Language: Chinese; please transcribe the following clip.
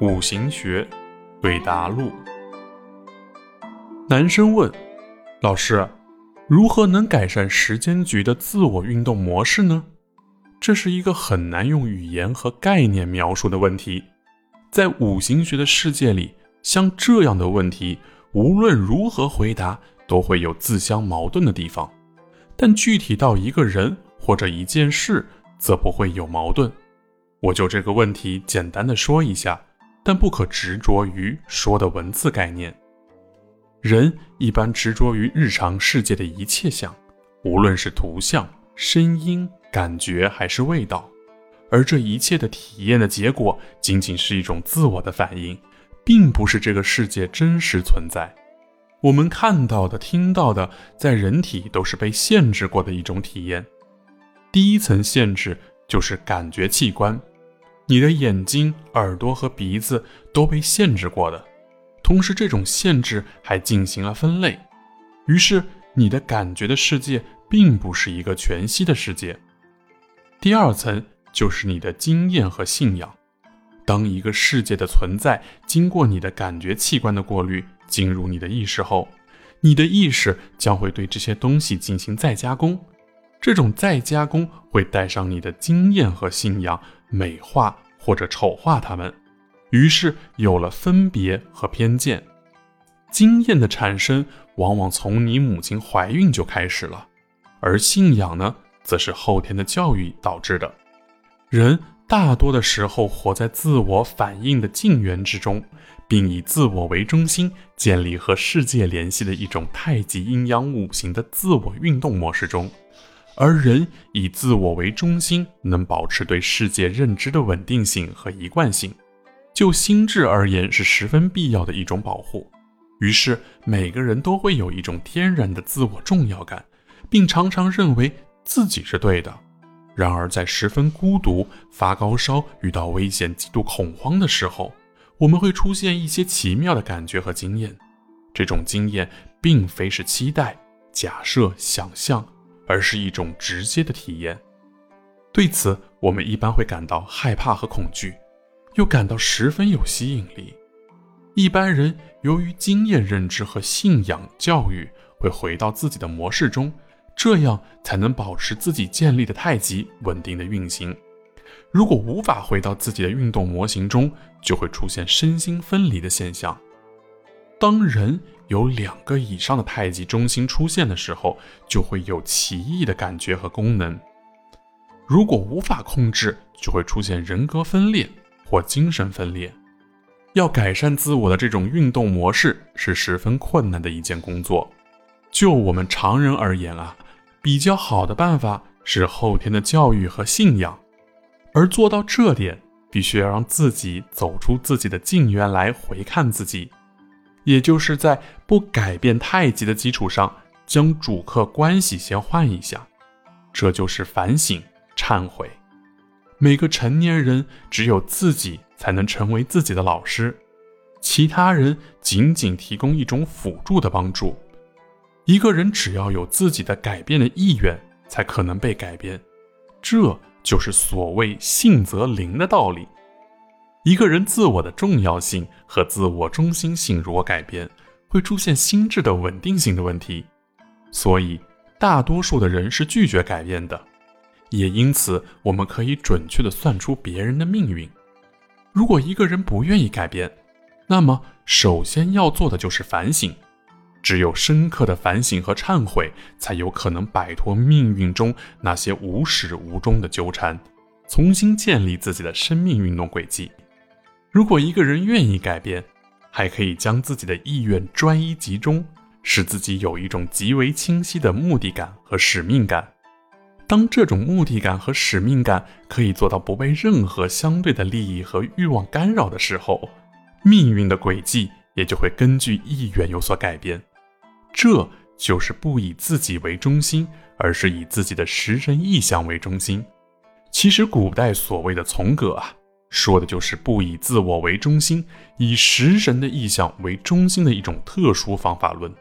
五行学对答录。男生问：“老师，如何能改善时间局的自我运动模式呢？”这是一个很难用语言和概念描述的问题。在五行学的世界里，像这样的问题，无论如何回答，都会有自相矛盾的地方。但具体到一个人或者一件事，则不会有矛盾。我就这个问题简单的说一下，但不可执着于说的文字概念。人一般执着于日常世界的一切相，无论是图像、声音、感觉还是味道，而这一切的体验的结果，仅仅是一种自我的反应，并不是这个世界真实存在。我们看到的、听到的，在人体都是被限制过的一种体验。第一层限制就是感觉器官，你的眼睛、耳朵和鼻子都被限制过的。同时，这种限制还进行了分类，于是你的感觉的世界并不是一个全息的世界。第二层就是你的经验和信仰。当一个世界的存在经过你的感觉器官的过滤，进入你的意识后，你的意识将会对这些东西进行再加工。这种再加工会带上你的经验和信仰，美化或者丑化他们。于是有了分别和偏见。经验的产生往往从你母亲怀孕就开始了，而信仰呢，则是后天的教育导致的。人大多的时候活在自我反应的静缘之中，并以自我为中心建立和世界联系的一种太极阴阳五行的自我运动模式中。而人以自我为中心，能保持对世界认知的稳定性和一贯性。就心智而言，是十分必要的一种保护。于是，每个人都会有一种天然的自我重要感，并常常认为自己是对的。然而，在十分孤独、发高烧、遇到危险、极度恐慌的时候，我们会出现一些奇妙的感觉和经验。这种经验并非是期待、假设、想象，而是一种直接的体验。对此，我们一般会感到害怕和恐惧。又感到十分有吸引力。一般人由于经验认知和信仰教育，会回到自己的模式中，这样才能保持自己建立的太极稳定的运行。如果无法回到自己的运动模型中，就会出现身心分离的现象。当人有两个以上的太极中心出现的时候，就会有奇异的感觉和功能。如果无法控制，就会出现人格分裂。或精神分裂，要改善自我的这种运动模式是十分困难的一件工作。就我们常人而言啊，比较好的办法是后天的教育和信仰，而做到这点，必须要让自己走出自己的境缘来回看自己，也就是在不改变太极的基础上，将主客关系先换一下，这就是反省、忏悔。每个成年人只有自己才能成为自己的老师，其他人仅仅提供一种辅助的帮助。一个人只要有自己的改变的意愿，才可能被改变。这就是所谓“信则灵”的道理。一个人自我的重要性和自我中心性如果改变，会出现心智的稳定性的问题。所以，大多数的人是拒绝改变的。也因此，我们可以准确地算出别人的命运。如果一个人不愿意改变，那么首先要做的就是反省。只有深刻的反省和忏悔，才有可能摆脱命运中那些无始无终的纠缠，重新建立自己的生命运动轨迹。如果一个人愿意改变，还可以将自己的意愿专一集中，使自己有一种极为清晰的目的感和使命感。当这种目的感和使命感可以做到不被任何相对的利益和欲望干扰的时候，命运的轨迹也就会根据意愿有所改变。这就是不以自己为中心，而是以自己的食神意象为中心。其实，古代所谓的从格啊，说的就是不以自我为中心，以食神的意象为中心的一种特殊方法论。